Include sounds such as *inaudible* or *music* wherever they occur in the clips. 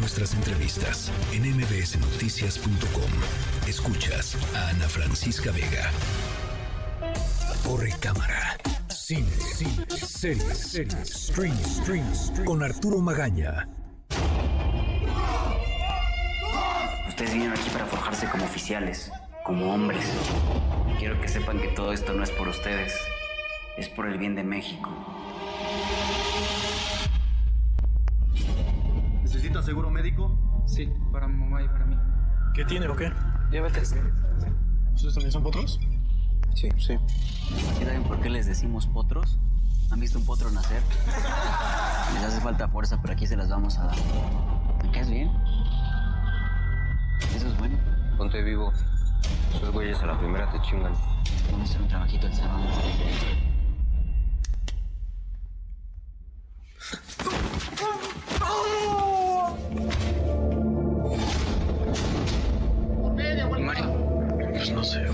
nuestras entrevistas en mbsnoticias.com. Escuchas a Ana Francisca Vega. Corre cámara. Cine, cine, series, series, stream, stream, stream. Con Arturo Magaña. Ustedes vinieron aquí para forjarse como oficiales, como hombres. Quiero que sepan que todo esto no es por ustedes, es por el bien de México. ¿Necesita seguro médico? Sí, para mi mamá y para mí. ¿Qué tiene o qué? Diabetes. ¿Ustedes también son potros? Sí. Sí. ¿Sí saben por qué les decimos potros? ¿Han visto un potro nacer? *laughs* Les hace falta fuerza, pero aquí se las vamos a dar. ¿Me caes bien? Eso es bueno. Ponte vivo. Esos güeyes a la primera te chingan. Vamos a hacer un trabajito el sábado. Mario. Pues no sé.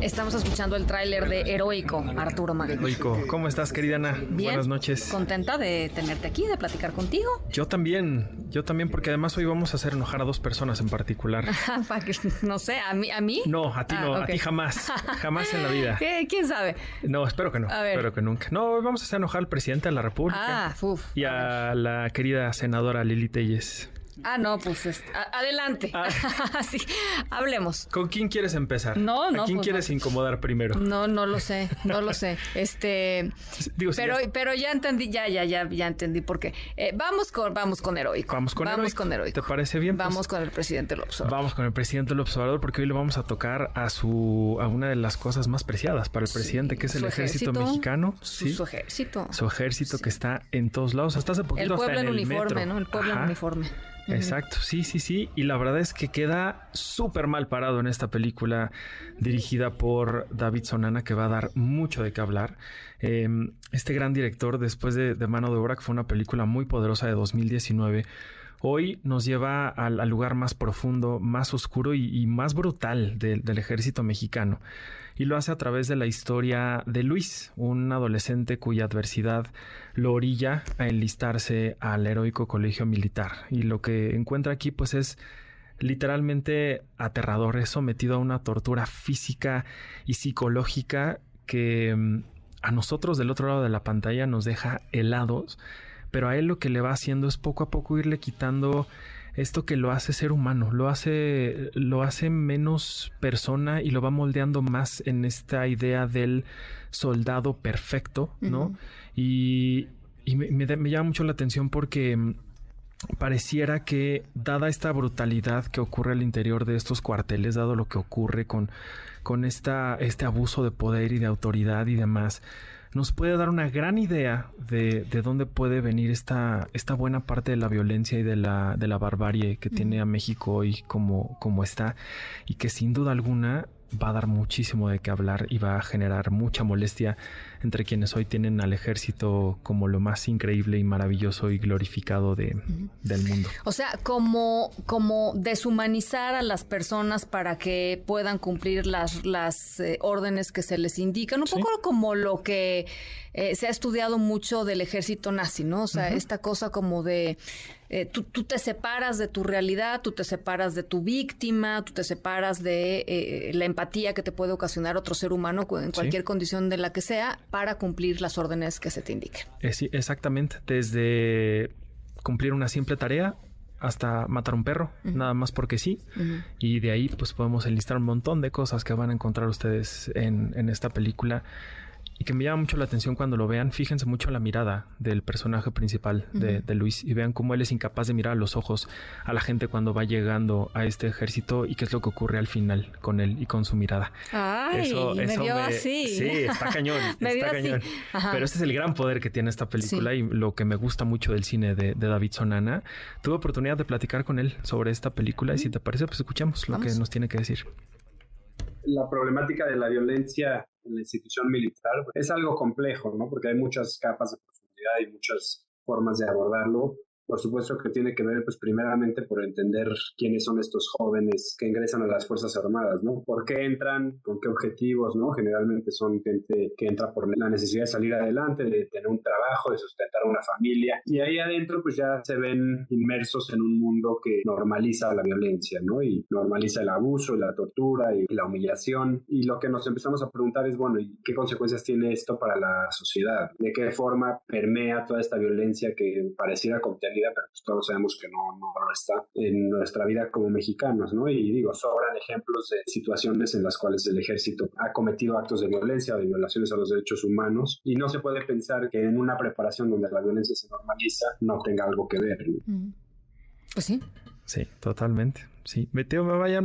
Estamos escuchando el tráiler de Heroico, Arturo Magaña. Rico, ¿cómo estás, querida Ana? Bien. Buenas noches. Contenta de tenerte aquí, de platicar contigo. Yo también, yo también, porque además hoy vamos a hacer enojar a dos personas en particular. *laughs* Para que- no sé, a mí, a mí. No, a ti Ah, no, ok. a ti jamás, jamás en la vida. ¿Qué? *laughs* ¿Quién sabe? No, espero que no, A ver. espero que nunca. No, hoy vamos a hacer enojar al presidente de la República Ah, uf. y a la querida senadora Lili Telles. Ah, no, pues es- a- adelante. Ah. *laughs* sí, hablemos. ¿Con quién quieres empezar? No, no, ¿A quién pues quieres no. incomodar primero? No, no lo sé, no lo sé. Este, Digo, si pero, ya- pero ya entendí, ya, ya, ya, ya entendí por qué. Eh, vamos con, vamos con heroico. Vamos con vamos Heroico. con heroico. ¿Te parece bien? Pues- Vamos con el presidente López Obrador. Vamos con el presidente López Obrador porque hoy le vamos a tocar a su a una de las cosas más preciadas para el presidente, que es el ejército, mexicano. Su, ¿sí? su ejército. Su ejército que está en todos lados, hasta hace poquito el pueblo hasta en, uniforme, metro. ¿no? El pueblo en uniforme. Exacto, sí, sí, sí. Y la verdad es que queda súper mal parado en esta película dirigida por David Sonana, que va a dar mucho de qué hablar. Eh, este gran director, después de, Mano de Obra, que fue una película muy poderosa de 2019, hoy nos lleva al, lugar más profundo, más oscuro y, más brutal del ejército mexicano. Y lo hace a través de la historia de Luis, un adolescente cuya adversidad lo orilla a enlistarse al heroico colegio militar. Y lo que encuentra aquí pues es literalmente aterrador, es sometido a una tortura física y psicológica que mm, a nosotros del otro lado de la pantalla nos deja helados, pero a él lo que le va haciendo es poco a poco irle quitando esto que lo hace ser humano, lo hace, lo hace menos persona y lo va moldeando más en esta idea del soldado perfecto, ¿no? Y, y me, me llama mucho la atención porque mm, pareciera que, dada esta brutalidad que ocurre al interior de estos cuarteles, dado lo que ocurre con, con esta, este abuso de poder y de autoridad y demás, nos puede dar una gran idea de, de dónde puede venir esta, esta buena parte de la violencia y de la, de la barbarie que tiene a México hoy como, como está, y que sin duda alguna va a dar muchísimo de qué hablar y va a generar mucha molestia entre quienes hoy tienen al ejército como lo más increíble y maravilloso y glorificado de, del mundo. O sea, como, como deshumanizar a las personas para que puedan cumplir las, las eh, órdenes que se les indican, un Sí. poco como lo que eh, se ha estudiado mucho del ejército nazi, ¿no? O sea, esta cosa como de eh, tú, tú te separas de tu realidad, tú te separas de tu víctima, tú te separas de eh, la empatía que te puede ocasionar otro ser humano en Sí. cualquier condición de la que sea para cumplir las órdenes que se te indiquen. Eh, sí, exactamente, desde cumplir una simple tarea hasta matar un perro, nada más porque sí. Y de ahí pues podemos enlistar un montón de cosas que van a encontrar ustedes en, en esta película. Y que me llama mucho la atención cuando lo vean, fíjense mucho en la mirada del personaje principal de, de Luis y vean cómo él es incapaz de mirar a los ojos a la gente cuando va llegando a este ejército y qué es lo que ocurre al final con él y con su mirada. Ay, me vio así. Sí, está cañón. *laughs* Me está cañón. Pero este es el gran poder que tiene esta película y lo que me gusta mucho del cine de, de David Sonana. Tuve oportunidad de platicar con él sobre esta película y si te parece, pues escuchamos lo que nos tiene que decir. La problemática de la violencia en la institución militar es algo complejo, ¿no? Porque hay muchas capas de profundidad y muchas formas de abordarlo. Por supuesto que tiene que ver, pues, primeramente por entender quiénes son estos jóvenes que ingresan a las Fuerzas Armadas, ¿no? ¿Por qué entran? ¿Con qué objetivos, no? Generalmente son gente que entra por la necesidad de salir adelante, de tener un trabajo, de sustentar una familia. Y ahí adentro, pues, ya se ven inmersos en un mundo que normaliza la violencia, ¿no? Y normaliza el abuso, la tortura y la humillación. Y lo que nos empezamos a preguntar es, bueno, ¿y qué consecuencias tiene esto para la sociedad? ¿De qué forma permea toda esta violencia que pareciera contenida pero pues todos sabemos que no, no está en nuestra vida como mexicanos, ¿no? Y digo, sobran ejemplos de situaciones en las cuales el ejército ha cometido actos de violencia o de violaciones a los derechos humanos y no se puede pensar que en una preparación donde la violencia se normaliza no tenga algo que ver. Pues sí. Sí, totalmente. Sí, me,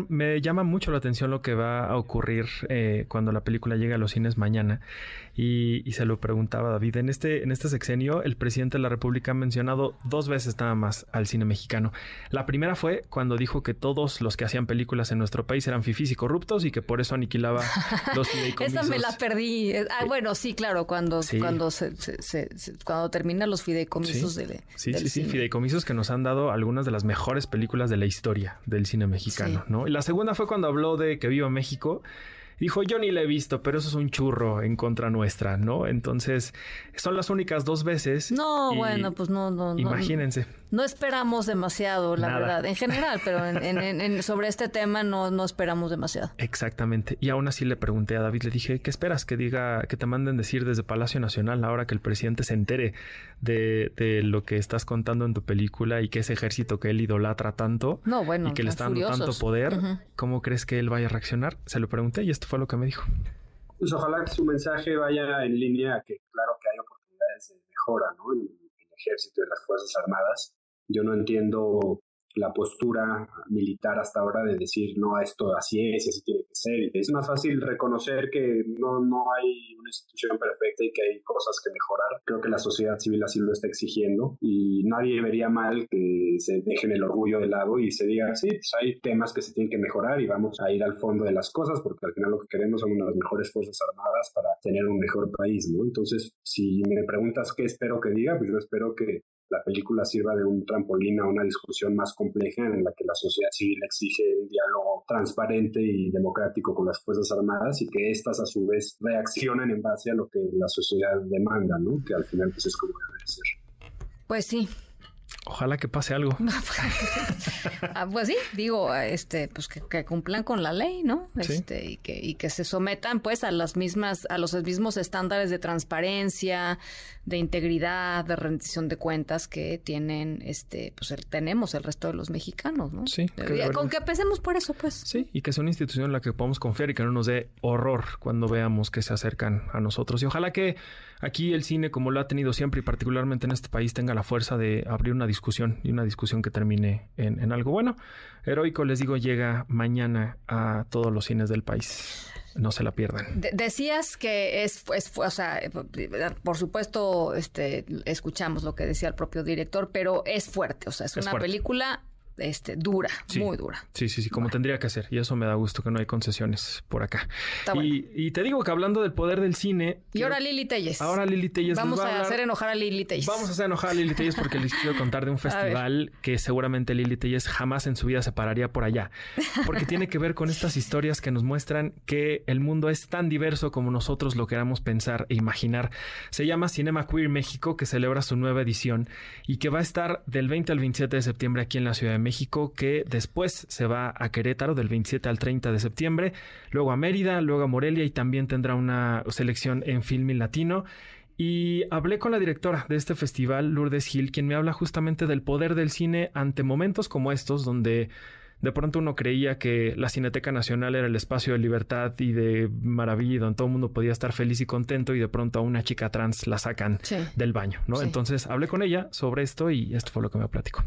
me, llama mucho la atención lo que va a ocurrir eh, cuando la película llegue a los cines mañana. Y, se lo preguntaba David. En este, en este sexenio, el presidente de la República ha mencionado dos veces nada más al cine mexicano. La primera fue cuando dijo que todos los que hacían películas en nuestro país eran fifís y corruptos y que por eso aniquilaba los fideicomisos. *laughs* Esa me la perdí. Ah, bueno, sí, claro, cuando, cuando, se, cuando terminan los fideicomisos sí. de, sí, sí, sí, fideicomisos que nos han dado algunas de las mejores películas de la historia del cine mexicano, ¿no? Y la segunda fue cuando habló de que viva México dijo, yo ni la he visto, pero eso es un churro en contra nuestra, ¿no? Entonces, son las únicas dos veces. No, bueno, pues no, no. Imagínense. No, esperamos demasiado, la verdad, en general, pero en, sobre este tema no, no esperamos demasiado. Exactamente. Y aún así le pregunté a David, le dije, ¿qué esperas que diga, que te manden decir desde Palacio Nacional ahora que el presidente se entere de, de lo que estás contando en tu película y que ese ejército que él idolatra tanto no, bueno, y que le está dando tanto poder, ¿cómo crees que él vaya a reaccionar? Se lo pregunté y esto fue lo que me dijo. Pues ojalá que su mensaje vaya en línea, que claro que hay oportunidades de mejora ¿no? en el ejército y las Fuerzas Armadas. Yo no entiendo la postura militar hasta ahora de decir, no, esto así es así tiene que ser. Es más fácil reconocer que no, no hay una institución perfecta y que hay cosas que mejorar. Creo que la sociedad civil así lo está exigiendo y nadie vería mal que se dejen el orgullo de lado y se diga, sí, pues hay temas que se tienen que mejorar y vamos a ir al fondo de las cosas porque al final lo que queremos son unas mejores Fuerzas Armadas para tener un mejor país, ¿no? Entonces, si me preguntas qué espero que diga, pues yo espero que la película sirva de un trampolín a una discusión más compleja en la que la sociedad civil exige un diálogo transparente y democrático con las Fuerzas Armadas y que éstas a su vez reaccionen en base a lo que la sociedad demanda, ¿no? Que al final pues es como debe ser. Pues sí, Ojalá que pase algo. *laughs* Ah, pues sí, digo, este, pues que, cumplan con la ley, ¿no? Este, y que, y que se sometan pues a las mismas, a los mismos estándares de transparencia, de integridad, de rendición de cuentas que tienen, este, pues tenemos el resto de los mexicanos, ¿no? Sí. con que empecemos por eso, pues. Sí, y que sea una institución en la que podamos confiar y que no nos dé horror cuando veamos que se acercan a nosotros. Y ojalá que aquí el cine, como lo ha tenido siempre y particularmente en este país, tenga la fuerza de abrir una discusión y una discusión que termine en, algo bueno. Heroico, les digo, llega mañana a todos los cines del país. No se la pierdan. decías que es, o sea, por supuesto, este, escuchamos lo que decía el propio director, pero es fuerte, o sea, es, una película este, dura, muy dura. Sí, sí, sí, como tendría que ser. Y eso me da gusto que no hay concesiones por acá. y, te digo que hablando del poder del cine. Y ahora Lili Telles. Ahora Lili Telles. Vamos a, hacer enojar a Lili Telles. Vamos a hacer enojar a Lili Telles porque les quiero contar de un *laughs* festival que seguramente Lili Telles jamás en su vida se pararía por allá. Porque tiene que ver con estas historias que nos muestran que el mundo es tan diverso como nosotros lo queramos pensar e imaginar. Se llama Cinema Queer México, que celebra su nueva edición y que va a estar del 20 al 27 de septiembre aquí en la Ciudad de México. México, que después se va a Querétaro del 27 al 30 de septiembre, luego a Mérida, luego a Morelia y también tendrá una selección en Filming Latino. Y hablé con la directora de este festival, Lourdes Gil, quien me habla justamente del poder del cine ante momentos como estos, donde de pronto uno creía que la Cineteca Nacional era el espacio de libertad y de maravilla, donde todo el mundo podía estar feliz y contento, y de pronto a una chica trans la sacan del baño, ¿no? Entonces hablé con ella sobre esto y esto fue lo que me platicó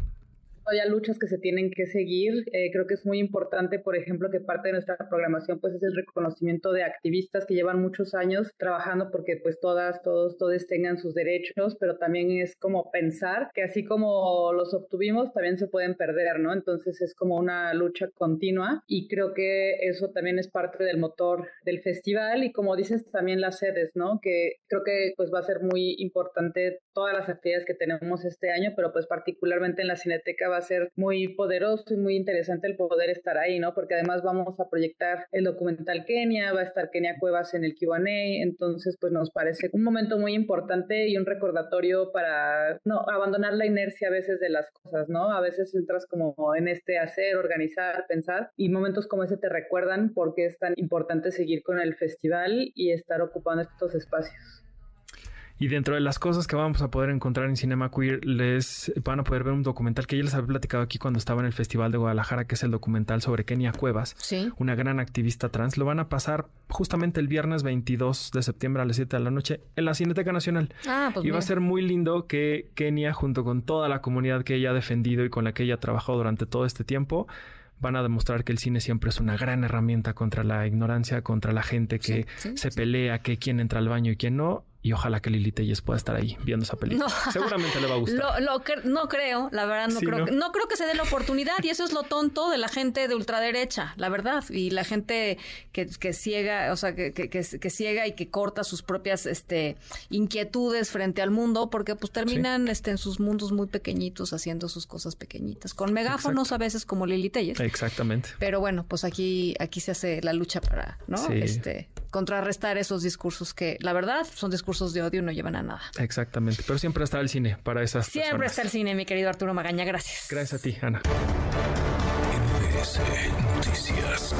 todavía luchas que se tienen que seguir. Eh, creo que es muy importante, por ejemplo, que parte de nuestra programación pues es el reconocimiento de activistas que llevan muchos años trabajando porque pues todas, todos, todos tengan sus derechos, pero también es como pensar que así como los obtuvimos, también se pueden perder, ¿no? Entonces es como una lucha continua y creo que eso también es parte del motor del festival y como dices también las sedes, ¿no? Que creo que pues va a ser muy importante todas las actividades que tenemos este año, pero pues particularmente en la Cineteca va ser muy poderoso y muy interesante el poder estar ahí, ¿no? Porque además vamos a proyectar el documental Kenia, va a estar Kenia Cuevas en el Q&A, entonces pues nos parece un momento muy importante y un recordatorio para no abandonar la inercia a veces de las cosas, ¿no? A veces entras como en este hacer, organizar, pensar y momentos como ese te recuerdan por qué es tan importante seguir con el festival y estar ocupando estos espacios. Y dentro de las cosas que vamos a poder encontrar en Cinema Queer, les van a poder ver un documental que ya les había platicado aquí cuando estaba en el Festival de Guadalajara, que es el documental sobre Kenia Cuevas, una gran activista trans. Lo van a pasar justamente el viernes 22 de septiembre a las 7 de la noche en la Cineteca Nacional. Ah, pues y va a ser muy lindo que Kenia, junto con toda la comunidad que ella ha defendido y con la que ella ha trabajado durante todo este tiempo, van a demostrar que el cine siempre es una gran herramienta contra la ignorancia, contra la gente que se pelea, que quién entra al baño y quién no, y ojalá que Lili Telles pueda estar ahí viendo esa película. Seguramente le va a gustar. Lo, no creo, la verdad, no creo. ¿no? creo que se dé la oportunidad y eso es lo tonto de la gente de ultraderecha, la verdad. Y la gente que, que ciega, o sea, que, que, que, ciega y que corta sus propias este, inquietudes frente al mundo porque pues terminan este, en sus mundos muy pequeñitos haciendo sus cosas pequeñitas. Con megáfonos a veces como Lili Telles. Exactamente. Pero bueno, pues aquí, aquí se hace la lucha para, ¿no? Este, contrarrestar esos discursos que, la verdad, son discursos cursos de odio no llevan a nada. Exactamente, pero siempre está el cine para esas Siempre está el cine, mi querido Arturo Magaña, gracias. Gracias a ti, Ana. Noticias.